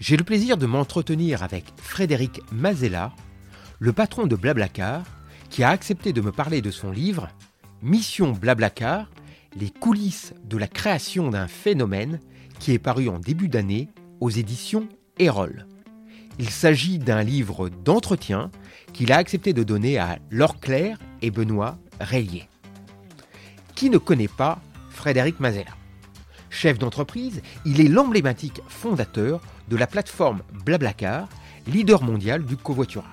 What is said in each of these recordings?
j'ai le plaisir de m'entretenir avec Frédéric Mazella, le patron de Blablacar, qui a accepté de me parler de son livre Mission Blablacar, les coulisses de la création d'un phénomène qui est paru en début d'année aux éditions Erol. Il s'agit d'un livre d'entretien qu'il a accepté de donner à Laure Claire et Benoît Raylier. Qui ne connaît pas Frédéric Mazella? Chef d'entreprise, il est l'emblématique fondateur de la plateforme Blablacar, leader mondial du covoiturage.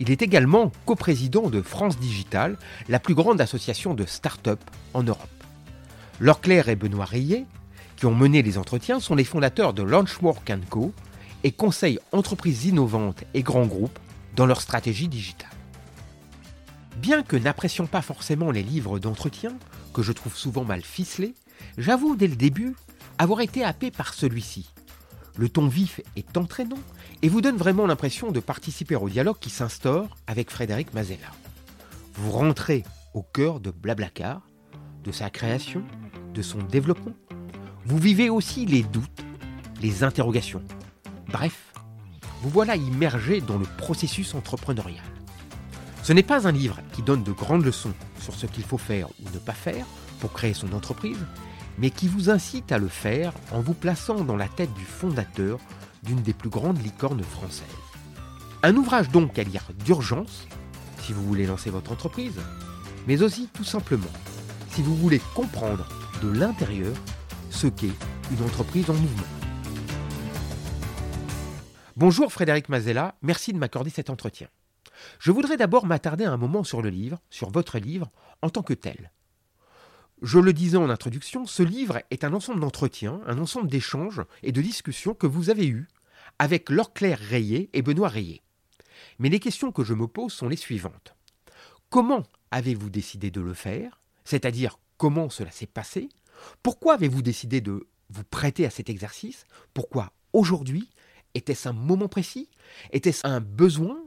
Il est également coprésident de France Digital, la plus grande association de start-up en Europe. Laure Claire et Benoît Rayet, qui ont mené les entretiens, sont les fondateurs de Launchwork Co et conseillent entreprises innovantes et grands groupes dans leur stratégie digitale. Bien que n'apprécions pas forcément les livres d'entretien, que je trouve souvent mal ficelés, j'avoue dès le début avoir été happé par celui-ci. Le ton vif est entraînant et vous donne vraiment l'impression de participer au dialogue qui s'instaure avec Frédéric Mazella. Vous rentrez au cœur de Blablacar, de sa création, de son développement. Vous vivez aussi les doutes, les interrogations. Bref, vous voilà immergé dans le processus entrepreneurial. Ce n'est pas un livre qui donne de grandes leçons sur ce qu'il faut faire ou ne pas faire pour créer son entreprise, mais qui vous incite à le faire en vous plaçant dans la tête du fondateur d'une des plus grandes licornes françaises. Un ouvrage donc à lire d'urgence, si vous voulez lancer votre entreprise, mais aussi tout simplement si vous voulez comprendre de l'intérieur ce qu'est une entreprise en mouvement. Bonjour Frédéric Mazella, merci de m'accorder cet entretien. Je voudrais d'abord m'attarder un moment sur le livre, sur votre livre, en tant que tel. Je le disais en introduction, ce livre est un ensemble d'entretiens, un ensemble d'échanges et de discussions que vous avez eus avec Laure Claire Rayet et Benoît Rayet. Mais les questions que je me pose sont les suivantes. Comment avez-vous décidé de le faire? C'est-à-dire comment cela s'est passé? Pourquoi avez-vous décidé de vous prêter à cet exercice? Pourquoi aujourd'hui? Était-ce un moment précis? Était-ce un besoin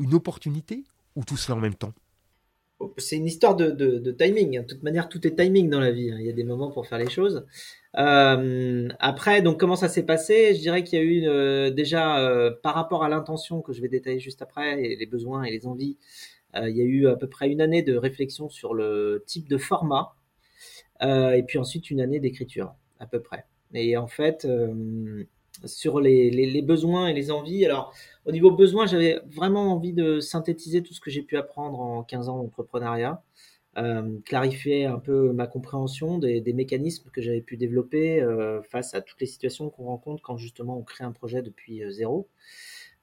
Une opportunité Ou tout cela en même temps? C'est une histoire de, timing. De toute manière, tout est timing dans la vie. Hein. Il y a des moments pour faire les choses. Euh, après, donc comment ça s'est passé? Je dirais qu'il y a eu euh, déjà euh, par rapport à l'intention que je vais détailler juste après, les besoins et les envies. il y a eu à peu près une année de réflexion sur le type de format, et puis ensuite une année d'écriture à peu près. Et en fait, sur les, besoins et les envies. Alors, au niveau besoin, j'avais vraiment envie de synthétiser tout ce que j'ai pu apprendre en 15 ans d'entrepreneuriat, euh, clarifier un peu ma compréhension des, mécanismes que j'avais pu développer euh, face à toutes les situations qu'on rencontre quand justement on crée un projet depuis euh, zéro.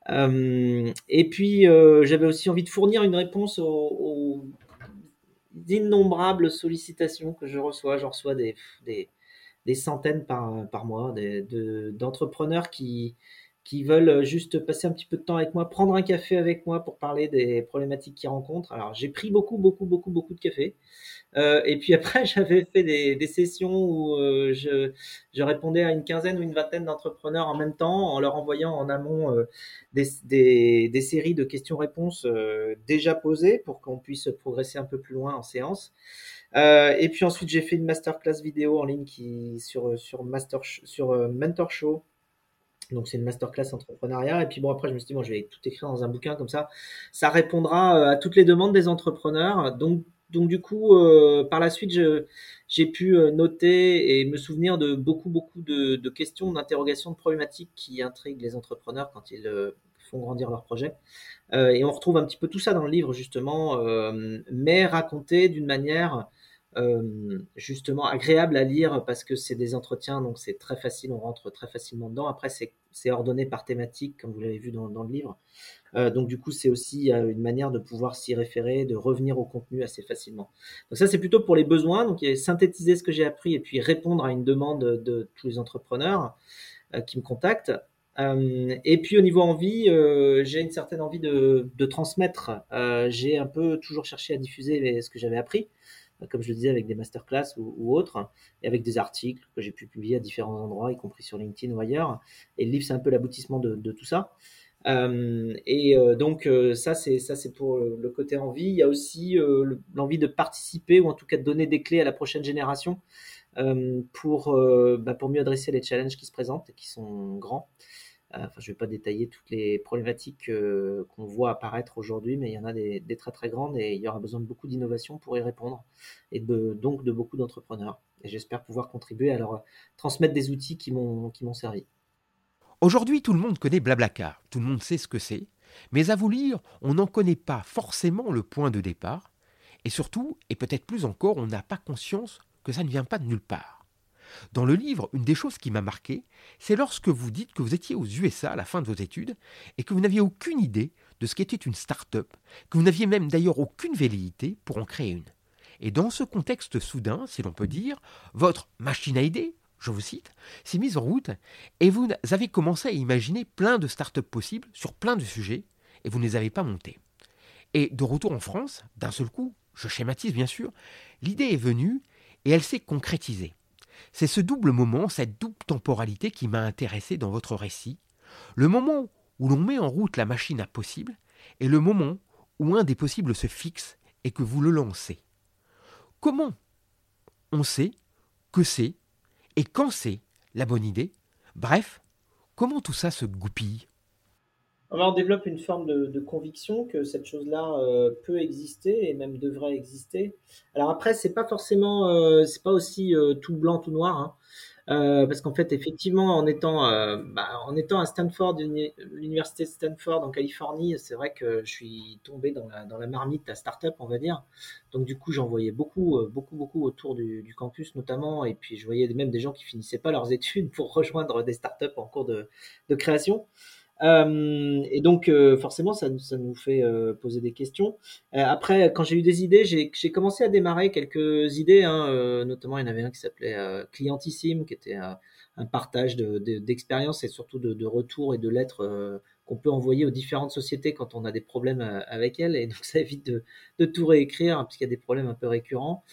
et puis, j'avais aussi envie de fournir une réponse aux, innombrables sollicitations que je reçois. Je reçois des centaines par, par mois d'entrepreneurs qui, qui veulent juste passer un petit peu de temps avec moi, prendre un café avec moi pour parler des problématiques qu'ils rencontrent. Alors j'ai pris beaucoup, beaucoup, beaucoup, beaucoup de café. Euh, et puis après, j'avais fait des, des, sessions où euh, je, je, répondais à une quinzaine ou une vingtaine d'entrepreneurs en même temps, en leur envoyant en amont euh, des, des, des, séries de questions-réponses déjà posées pour qu'on puisse progresser un peu plus loin en séance. Euh, et puis ensuite, j'ai fait une masterclass vidéo en ligne qui, sur, sur, master, sur euh, Mentor Show. Donc, c'est une masterclass entrepreneuriat. Et puis, bon, après, je me suis dit, bon, je vais tout écrire dans un bouquin comme ça. Ça répondra euh, à toutes les demandes des entrepreneurs. Donc, donc du coup, par la suite, j'ai pu noter et me souvenir de beaucoup, beaucoup de, questions, d'interrogations, de problématiques qui intriguent les entrepreneurs quand ils font grandir leur projet. et on retrouve un petit peu tout ça dans le livre, justement, mais raconté d'une manière justement agréable à lire parce que c'est des entretiens, donc c'est très facile, on rentre très facilement dedans. Après, c'est ordonné par thématique, comme vous l'avez vu dans, le livre. Euh, donc du coup, c'est aussi euh, une manière de pouvoir s'y référer, de revenir au contenu assez facilement. Donc ça, c'est plutôt pour les besoins, donc synthétiser ce que j'ai appris et puis répondre à une demande de tous les entrepreneurs qui me contactent. et puis au niveau envie, j'ai une certaine envie de, de transmettre. j'ai un peu toujours cherché à diffuser ce que j'avais appris comme je le disais, avec des masterclass ou, ou autres, et avec des articles que j'ai pu publier à différents endroits, y compris sur LinkedIn ou ailleurs. Et le livre, c'est un peu l'aboutissement de, tout ça. Euh, et euh, donc euh, ça c'est ça c'est pour le côté envie. Il y a aussi l'envie de participer ou en tout cas de donner des clés à la prochaine génération pour bah, pour mieux adresser les challenges qui se présentent et qui sont grands. Enfin, je ne vais pas détailler toutes les problématiques qu'on voit apparaître aujourd'hui, mais il y en a des, très très grandes et il y aura besoin de beaucoup d'innovation pour y répondre et donc de beaucoup d'entrepreneurs. Et j'espère pouvoir contribuer à leur transmettre des outils qui m'ont servi. Aujourd'hui, tout le monde connaît Blablacar, tout le monde sait ce que c'est, mais à vous lire, on n'en connaît pas forcément le point de départ, et surtout, et peut-être plus encore, on n'a pas conscience que ça ne vient pas de nulle part. Dans le livre, une des choses qui m'a marqué, c'est lorsque vous dites que vous étiez aux USA à la fin de vos études et que vous n'aviez aucune idée de ce qu'était une start-up, que vous n'aviez même d'ailleurs aucune velléité pour en créer une. Et dans ce contexte soudain, si l'on peut dire, votre machine à idées, je vous cite, s'est mise en route et vous avez commencé à imaginer plein de startups possibles sur plein de sujets et vous ne les avez pas montées. Et de retour en France, d'un seul coup, je schématise bien sûr, l'idée est venue et elle s'est concrétisée. C'est ce double moment, cette double temporalité qui m'a intéressé dans votre récit, le moment où l'on met en route la machine à possible et le moment où un des possibles se fixe et que vous le lancez. Comment on sait que c'est et quand c'est la bonne idée? Bref, comment tout ça se goupille? On développe une forme de, conviction que cette chose-là euh, peut exister et même devrait exister. Alors après, c'est pas forcément, euh, c'est pas aussi euh, tout blanc, tout noir. Hein. Euh, parce qu'en fait, effectivement, en étant, bah, en étant à Stanford, l'université de Stanford en Californie, c'est vrai que je suis tombé dans la, dans la marmite à startup, on va dire. Donc du coup, j'en voyais beaucoup, beaucoup, beaucoup autour du, du, campus notamment, et puis je voyais même des gens qui finissaient pas leurs études pour rejoindre des startups en cours de, de création. Euh, et donc, euh, forcément, ça, ça, nous fait euh, poser des questions. après, quand j'ai eu des idées, j'ai commencé à démarrer quelques idées. Hein, notamment, il y en avait un qui s'appelait Clientissime, qui était un partage d'expériences de, et surtout de, de retours et de lettres qu'on peut envoyer aux différentes sociétés quand on a des problèmes euh, avec elles. Et donc, ça évite de, de tout réécrire, hein, puisqu'il y a des problèmes un peu récurrents.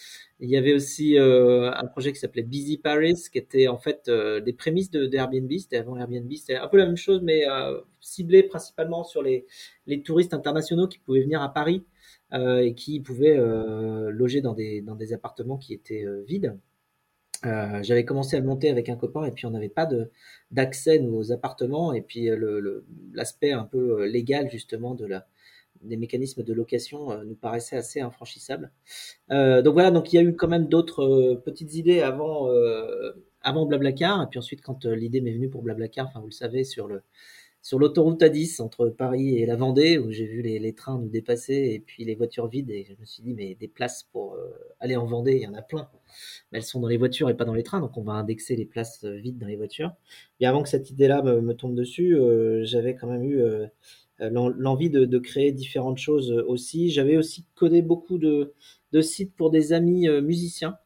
Il y avait aussi euh, un projet qui s'appelait Busy Paris, qui était en fait euh, des prémices de, Airbnb. C'était avant Airbnb. C'était un peu la même chose, mais ciblé principalement sur les, touristes internationaux qui pouvaient venir à Paris et qui pouvaient loger dans des appartements qui étaient vides. Euh, j'avais commencé à le monter avec un copain et puis on n'avait pas de d'accès aux appartements et puis euh, l'aspect un peu euh, légal justement de la des mécanismes de location nous paraissait assez infranchissable. donc voilà, donc il y a eu quand même d'autres petites idées avant avant Blablacar et puis ensuite quand l'idée m'est venue pour Blablacar, enfin vous le savez sur le sur l'autoroute A10 entre Paris et la Vendée, où j'ai vu les, les, trains nous dépasser et puis les voitures vides, et je me suis dit, mais des places pour euh, aller en Vendée, il y en a plein. Elles sont dans les voitures et pas dans les trains, donc on va indexer les places euh, vides dans les voitures. Et avant que cette idée-là me, me, tombe dessus, euh, j'avais quand même eu euh, l'envie de, créer différentes choses aussi. J'avais aussi codé beaucoup de, sites pour des amis musiciens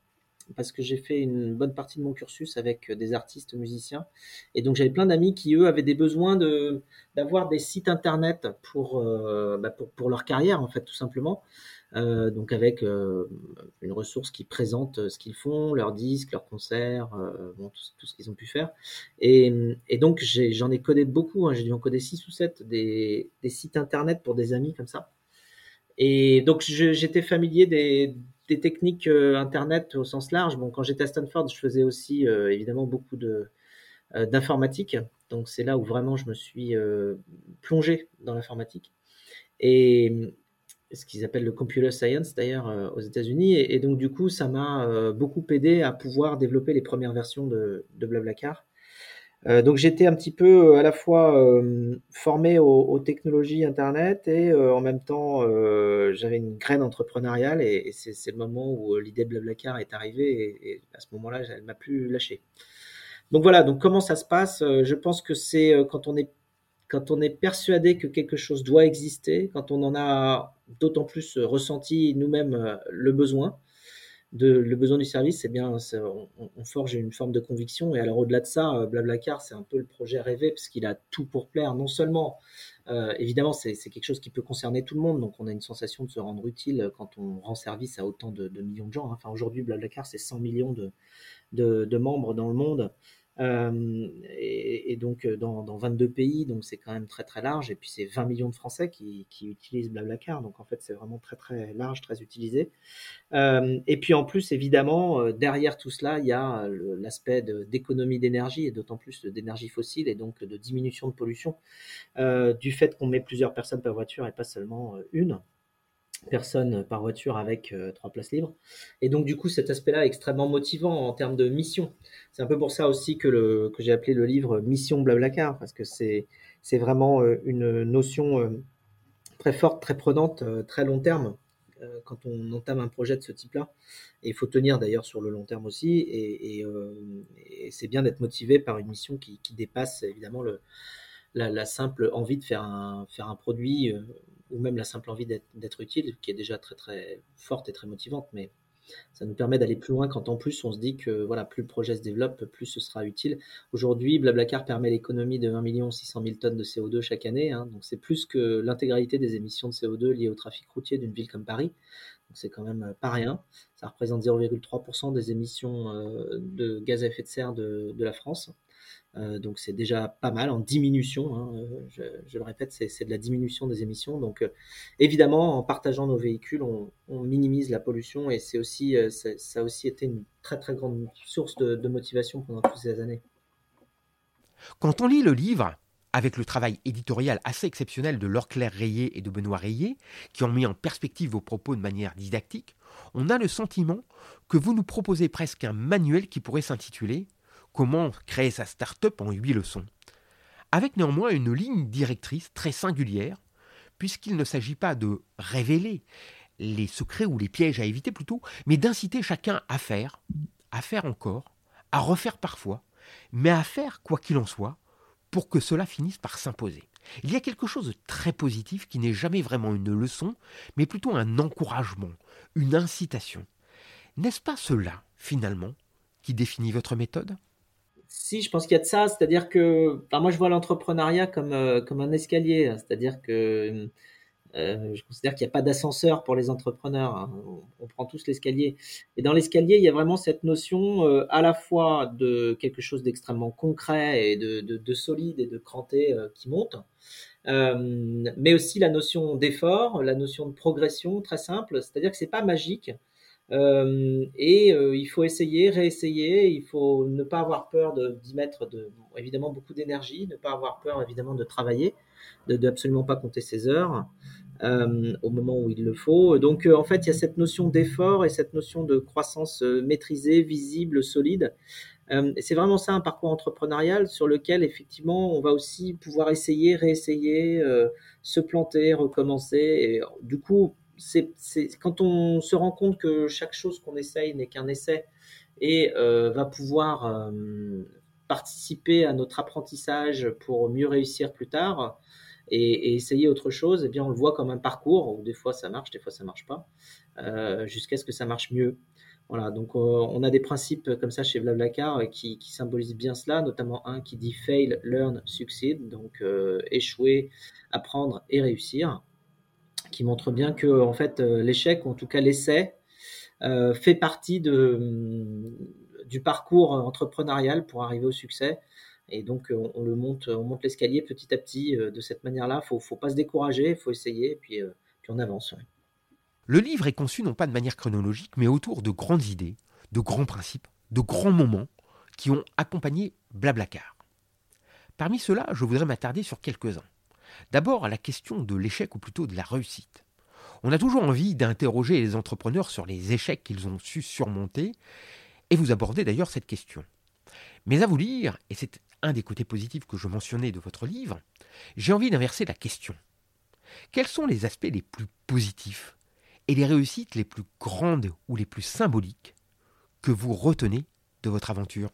parce que j'ai fait une bonne partie de mon cursus avec des artistes musiciens. Et donc j'avais plein d'amis qui, eux, avaient des besoins de, d'avoir des sites internet pour, bah pour, pour, leur carrière, en fait, tout simplement. Euh, donc avec euh, une ressource qui présente ce qu'ils font, leurs disques, leurs concerts, euh, bon, tout, ce qu'ils ont pu faire. Et, donc j'en ai, codé beaucoup, hein, j'ai dû en coder 6 ou 7 des, sites internet pour des amis comme ça. Et donc j'étais familier des, des techniques euh, Internet au sens large. Bon, quand j'étais à Stanford, je faisais aussi euh, évidemment beaucoup de euh, d'informatique. Donc c'est là où vraiment je me suis plongé dans l'informatique. Et ce qu'ils appellent le computer science d'ailleurs aux États-Unis. Et, donc du coup, ça m'a beaucoup aidé à pouvoir développer les premières versions de, Blablacar. Euh, donc j'étais un petit peu euh, à la fois euh, formé aux, technologies Internet et en même temps j'avais une graine entrepreneuriale et, c'est le moment où l'idée de Blablacar est arrivée et, et à ce moment-là elle m'a plus lâché. Donc voilà, donc comment ça se passe? Je pense que c'est quand on est quand on est persuadé que quelque chose doit exister, quand on en a d'autant plus ressenti nous-mêmes le besoin, le besoin du service, c'est bien, on, forge une forme de conviction. Et alors au-delà de ça, Blablacar, c'est un peu le projet rêvé parce qu'il a tout pour plaire. Non seulement, évidemment, c'est quelque chose qui peut concerner tout le monde, donc on a une sensation de se rendre utile quand on rend service à autant de, millions de gens. Hein. Enfin aujourd'hui, Blablacar, c'est 100 millions de, membres dans le monde. Euh, et, donc euh, dans, 22 pays, donc c'est quand même très très large. Et puis c'est 20 millions de Français qui, utilisent Blablacar, donc en fait c'est vraiment très très large, très utilisé. Euh, et puis en plus évidemment derrière tout cela, il y a l'aspect d'économie d'énergie et d'autant plus d'énergie fossile et donc de diminution de pollution du fait qu'on met plusieurs personnes par voiture et pas seulement une personnes par voiture avec euh, trois places libres. Et donc, du coup, cet aspect-là est extrêmement motivant en termes de mission. C'est un peu pour ça aussi que, que j'ai appelé le livre Mission Blablacar, parce que c'est, vraiment euh, une notion euh, très forte, très prenante, très long terme quand on entame un projet de ce type-là. Et il faut tenir d'ailleurs sur le long terme aussi. Et, c'est bien d'être motivé par une mission qui, dépasse évidemment le, la, la, simple envie de faire un, faire un produit ou même la simple envie d'être utile, qui est déjà très très forte et très motivante, mais ça nous permet d'aller plus loin quand en plus on se dit que voilà, plus le projet se développe, plus ce sera utile. Aujourd'hui, Blablacar permet l'économie de 1 600 000 tonnes de CO2 chaque année, hein. donc c'est plus que l'intégralité des émissions de CO2 liées au trafic routier d'une ville comme Paris. Donc c'est quand même pas rien. Ça représente 0,3% des émissions euh, de gaz à effet de serre de la France. Euh, donc c'est déjà pas mal en diminution. Hein, euh, je, le répète, c'est de la diminution des émissions. Donc euh, évidemment, en partageant nos véhicules, on, minimise la pollution et c'est aussi, ça a aussi été une très très grande source de, motivation pendant toutes ces années. Quand on lit le livre, avec le travail éditorial assez exceptionnel de Laure Claire Rayé et de Benoît Rayé, qui ont mis en perspective vos propos de manière didactique, on a le sentiment que vous nous proposez presque un manuel qui pourrait s'intituler comment créer sa start-up en huit leçons, avec néanmoins une ligne directrice très singulière, puisqu'il ne s'agit pas de révéler les secrets ou les pièges à éviter plutôt, mais d'inciter chacun à faire, à faire encore, à refaire parfois, mais à faire quoi qu'il en soit, pour que cela finisse par s'imposer. Il y a quelque chose de très positif qui n'est jamais vraiment une leçon, mais plutôt un encouragement, une incitation. N'est-ce pas cela, finalement, qui définit votre méthode? Si, je pense qu'il y a de ça. C'est-à-dire que, moi, je vois l'entrepreneuriat comme, euh, comme un escalier. C'est-à-dire que euh, je considère qu'il n'y a pas d'ascenseur pour les entrepreneurs. Hein. On, prend tous l'escalier. Et dans l'escalier, il y a vraiment cette notion euh, à la fois de quelque chose d'extrêmement concret et de, de, solide et de cranté qui monte, mais aussi la notion d'effort, la notion de progression très simple. C'est-à-dire que c'est pas magique. Euh, et euh, il faut essayer, réessayer. Il faut ne pas avoir peur d'y mettre de, évidemment beaucoup d'énergie, ne pas avoir peur évidemment de travailler, de, de absolument pas compter ses heures euh, au moment où il le faut. Donc en fait, il y a cette notion d'effort et cette notion de croissance maîtrisée, visible, solide. c'est vraiment ça un parcours entrepreneurial sur lequel effectivement on va aussi pouvoir essayer, réessayer, se planter, recommencer. Et du coup, c'est quand on se rend compte que chaque chose qu'on essaye n'est qu'un essai et euh, va pouvoir euh, participer à notre apprentissage pour mieux réussir plus tard et, essayer autre chose, eh bien on le voit comme un parcours où des fois ça marche, des fois ça marche pas, euh, jusqu'à ce que ça marche mieux. Voilà, donc on a des principes comme ça chez Blablacar qui, qui symbolisent bien cela, notamment un qui dit fail, learn, succeed, donc échouer, apprendre et réussir qui montre bien que en fait euh, l'échec ou en tout cas l'essai euh, fait partie mm, du parcours entrepreneurial pour arriver au succès. Et donc on, le monte, on monte l'escalier petit à petit euh, de cette manière-là. Faut, faut pas se décourager, faut essayer, puis, puis on avance. Le livre est conçu non pas de manière chronologique, mais autour de grandes idées, de grands principes, de grands moments qui ont accompagné Blablacar. Parmi ceux-là, je voudrais m'attarder sur quelques-uns. D'abord à la question de l'échec ou plutôt de la réussite. On a toujours envie d'interroger les entrepreneurs sur les échecs qu'ils ont su surmonter, et vous abordez d'ailleurs cette question. Mais à vous lire, et c'est un des côtés positifs que je mentionnais de votre livre, j'ai envie d'inverser la question. Quels sont les aspects les plus positifs et les réussites les plus grandes ou les plus symboliques que vous retenez de votre aventure?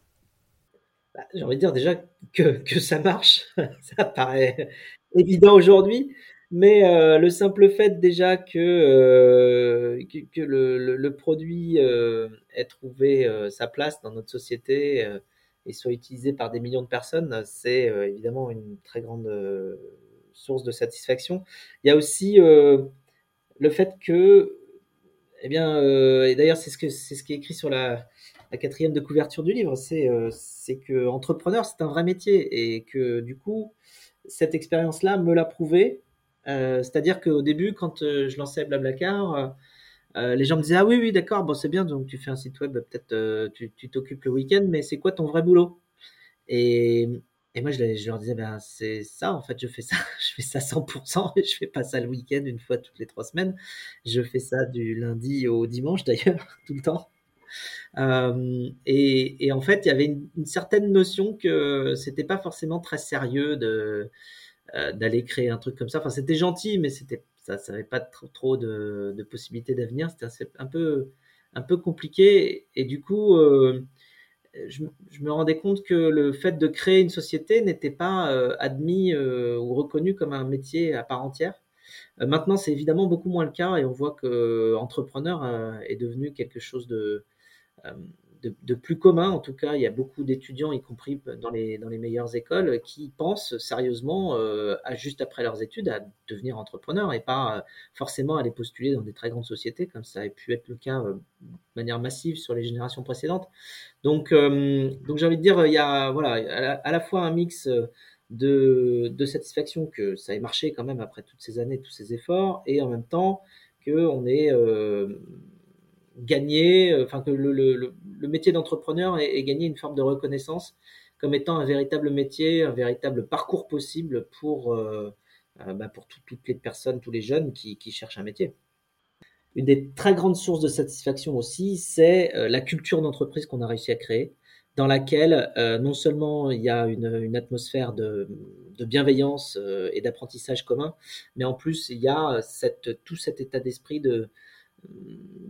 Bah, J'ai envie de dire déjà que, que ça marche, ça paraît évident aujourd'hui. Mais euh, le simple fait déjà que, euh, que, le, produit euh, ait trouvé sa place dans notre société et soit utilisé par des millions de personnes, c'est évidemment une très grande source de satisfaction. Il y a aussi le fait que, eh bien, et d'ailleurs c'est ce, que, c'est ce qui est écrit sur la, la quatrième de couverture du livre, c'est, c'est que entrepreneur c'est un vrai métier et que du coup cette expérience-là me l'a prouvé. Euh, c'est-à-dire qu'au début, quand euh, je lançais Blablacar, euh, les gens me disaient ah oui oui d'accord bon c'est bien donc tu fais un site web peut-être tu t'occupes le week-end mais c'est quoi ton vrai boulot? Et, moi je, je, leur disais ben c'est ça en fait je fais ça je fais ça 100% et je fais pas ça le week-end une fois toutes les trois semaines. Je fais ça du lundi au dimanche d'ailleurs tout le temps euh, et, en fait il y avait une, certaine notion que c'était pas forcément très sérieux de euh, d'aller créer un truc comme ça. Enfin, c'était gentil, mais c'était ça n'avait pas trop, de, de possibilités d'avenir. C'était un peu, un peu compliqué. Et, du coup, euh, je, je, me rendais compte que le fait de créer une société n'était pas admis ou reconnu comme un métier à part entière. maintenant, c'est évidemment beaucoup moins le cas et on voit que entrepreneur est devenu quelque chose de de, plus commun. En tout cas, il y a beaucoup d'étudiants, y compris dans les, dans les meilleures écoles, qui pensent sérieusement, euh, à, juste après leurs études, à devenir entrepreneurs et pas euh, forcément à les postuler dans des très grandes sociétés, comme ça a pu être le cas euh, de manière massive sur les générations précédentes. Donc, donc j'ai envie de dire, il y a voilà, à la, fois un mix de, de, satisfaction que ça ait marché quand même après toutes ces années, tous ces efforts, et en même temps qu'on est gagner, euh, enfin que le, le, le métier d'entrepreneur ait, gagné une forme de reconnaissance comme étant un véritable métier, un véritable parcours possible pour, euh, euh, bah pour toutes les personnes, tous les jeunes qui, qui, cherchent un métier. Une des très grandes sources de satisfaction aussi, c'est la culture d'entreprise qu'on a réussi à créer, dans laquelle non seulement il y a une, une atmosphère de, de bienveillance et d'apprentissage commun, mais en plus il y a cette, tout cet état d'esprit de,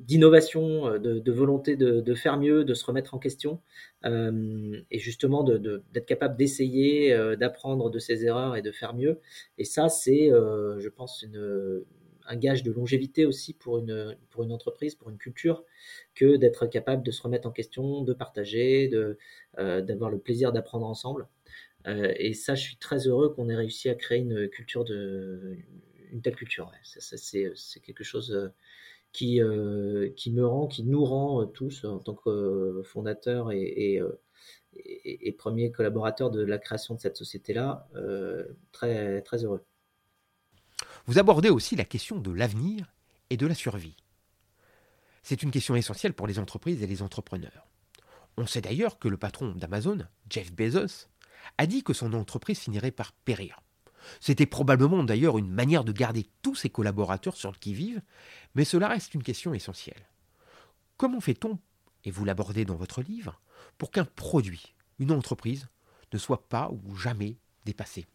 d'innovation, euh, de, volonté de, faire mieux, de se remettre en question, euh, et justement d'être capable d'essayer, euh, d'apprendre de ses erreurs et de faire mieux. Et ça, c'est, je pense, un gage de longévité aussi pour une, entreprise, pour une culture, que d'être capable de se remettre en question, de partager, d'avoir le plaisir d'apprendre ensemble. et ça, je suis très heureux qu'on ait réussi à créer une culture de, une telle culture. c'est quelque chose qui, euh, qui me rend, qui nous rend euh, tous en tant que euh, fondateur et, et, et, premier collaborateur de la création de cette société-là, très heureux. Vous abordez aussi la question de l'avenir et de la survie. C'est une question essentielle pour les entreprises et les entrepreneurs. On sait d'ailleurs que le patron d'Amazon, Jeff Bezos, a dit que son entreprise finirait par périr. C'était probablement d'ailleurs une manière de garder tous ses collaborateurs sur le qui-vive, mais cela reste une question essentielle. Comment fait-on, et vous l'abordez dans votre livre, pour qu'un produit, une entreprise, ne soit pas ou jamais dépassé?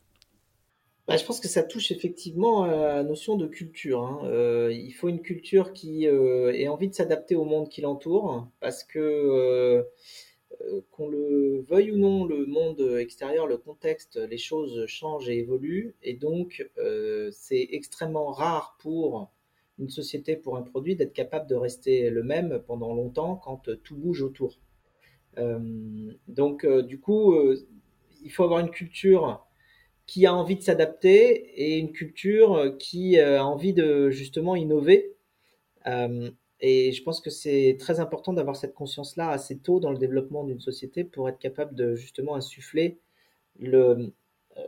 Bah, je pense que ça touche effectivement à la notion de culture. Hein. Euh, il faut une culture qui euh, ait envie de s'adapter au monde qui l'entoure, parce que euh, qu'on le veuille ou non, le monde extérieur, le contexte, les choses changent et évoluent, et donc euh, c'est extrêmement rare pour une société, pour un produit, d'être capable de rester le même pendant longtemps quand tout bouge autour. Euh, donc du coup, il faut avoir une culture qui a envie de s'adapter et une culture qui a envie de justement innover. Et je pense que c'est très important d'avoir cette conscience-là assez tôt dans le développement d'une société pour être capable de justement insuffler le, euh,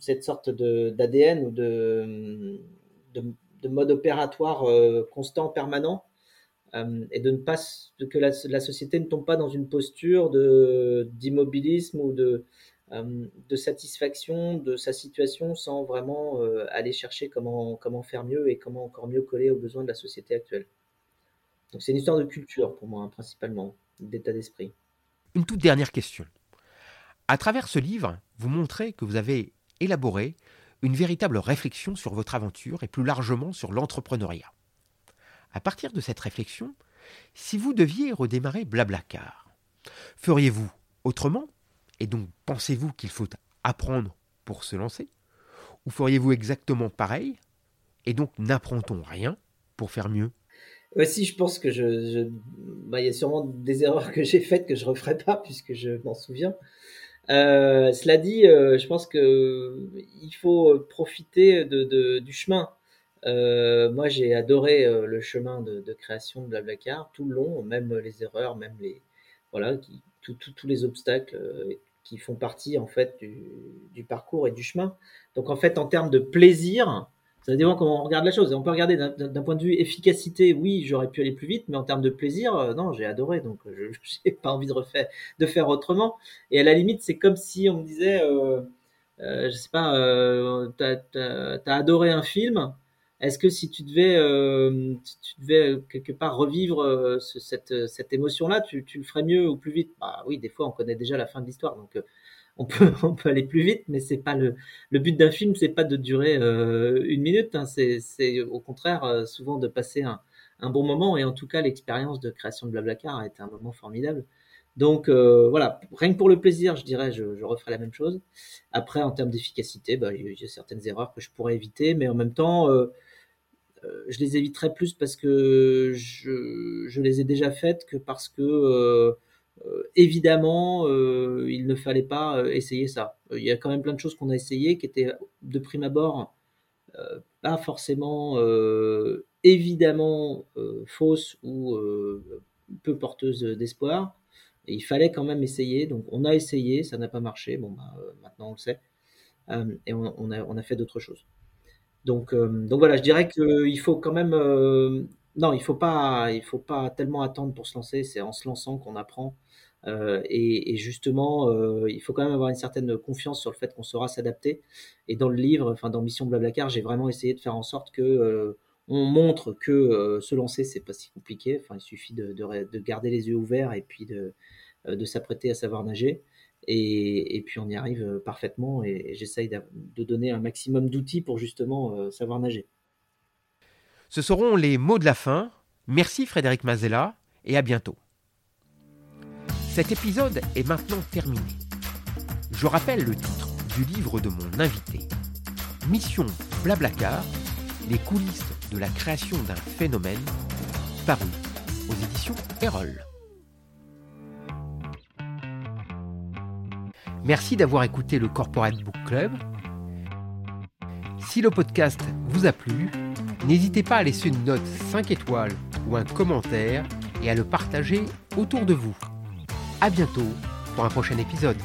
cette sorte d'ADN ou de, de, mode opératoire euh, constant, permanent, euh, et de ne pas que la, la, société ne tombe pas dans une posture d'immobilisme ou de, de satisfaction de sa situation sans vraiment aller chercher comment, comment faire mieux et comment encore mieux coller aux besoins de la société actuelle. C'est une histoire de culture pour moi, hein, principalement, d'état d'esprit. Une toute dernière question. À travers ce livre, vous montrez que vous avez élaboré une véritable réflexion sur votre aventure et plus largement sur l'entrepreneuriat. À partir de cette réflexion, si vous deviez redémarrer Blablacar, feriez-vous autrement Et donc pensez-vous qu'il faut apprendre pour se lancer? Ou feriez-vous exactement pareil Et donc n'apprend-on rien pour faire mieux? Aussi, je pense que je, bah, il y a sûrement des erreurs que j'ai faites que je referai pas puisque je m'en souviens. Euh, cela dit, euh, je pense que il faut profiter de, du chemin. Euh, moi, j'ai adoré le chemin de, création de Blablacar tout le long, même les erreurs, même les voilà, qui, tous les obstacles qui font partie en fait du, du, parcours et du chemin. Donc en fait, en termes de plaisir, ça dépend comment on regarde la chose. On peut regarder d'un point de vue efficacité, oui, j'aurais pu aller plus vite, mais en termes de plaisir, euh, non, j'ai adoré, donc je n'ai pas envie de refaire, de faire autrement. Et à la limite, c'est comme si on me disait, euh, euh, je sais pas, euh, t'as as, adoré un film. Est-ce que si tu devais, euh, tu devais quelque part revivre ce, cette, cette émotion-là, tu, tu, le ferais mieux ou plus vite? Bah oui, des fois, on connaît déjà la fin de l'histoire, donc on peut, aller plus vite, mais c'est pas le, but d'un film, c'est pas de durer euh, une minute. Hein, c'est au contraire euh, souvent de passer un, bon moment. Et en tout cas, l'expérience de création de Blablacar a été un moment formidable. Donc euh, voilà, rien que pour le plaisir, je dirais, je, je referai la même chose. Après, en termes d'efficacité, bah, il y a certaines erreurs que je pourrais éviter, mais en même temps, je les éviterai plus parce que je, les ai déjà faites que parce que évidemment, euh, il ne fallait pas euh, essayer ça. Il y a quand même plein de choses qu'on a essayées qui étaient de prime abord pas forcément évidemment fausses ou peu porteuses d'espoir. il fallait quand même essayer. Donc on a essayé, ça n'a pas marché. Bon, bah, maintenant on le sait. et on, a, on, a, fait d'autres choses. Donc, donc voilà, je dirais qu'il faut quand même non, il faut pas, il faut pas tellement attendre pour se lancer. C'est en se lançant qu'on apprend. Euh, et, justement, euh, il faut quand même avoir une certaine confiance sur le fait qu'on saura s'adapter. Et dans le livre, enfin dans Mission Blablacar, j'ai vraiment essayé de faire en sorte que euh, on montre que se lancer c'est pas si compliqué. Il suffit de, de, garder les yeux ouverts et puis de, s'apprêter à savoir nager. Et, et, puis on y arrive parfaitement. Et, j'essaye de donner un maximum d'outils pour justement savoir nager. Ce seront les mots de la fin. Merci Frédéric Mazella et à bientôt. Cet épisode est maintenant terminé. Je rappelle le titre du livre de mon invité. Mission Blablacar, les coulisses de la création d'un phénomène, paru aux éditions Erol. Merci d'avoir écouté le Corporate Book Club. Si le podcast vous a plu, n'hésitez pas à laisser une note 5 étoiles ou un commentaire et à le partager autour de vous. A bientôt pour un prochain épisode.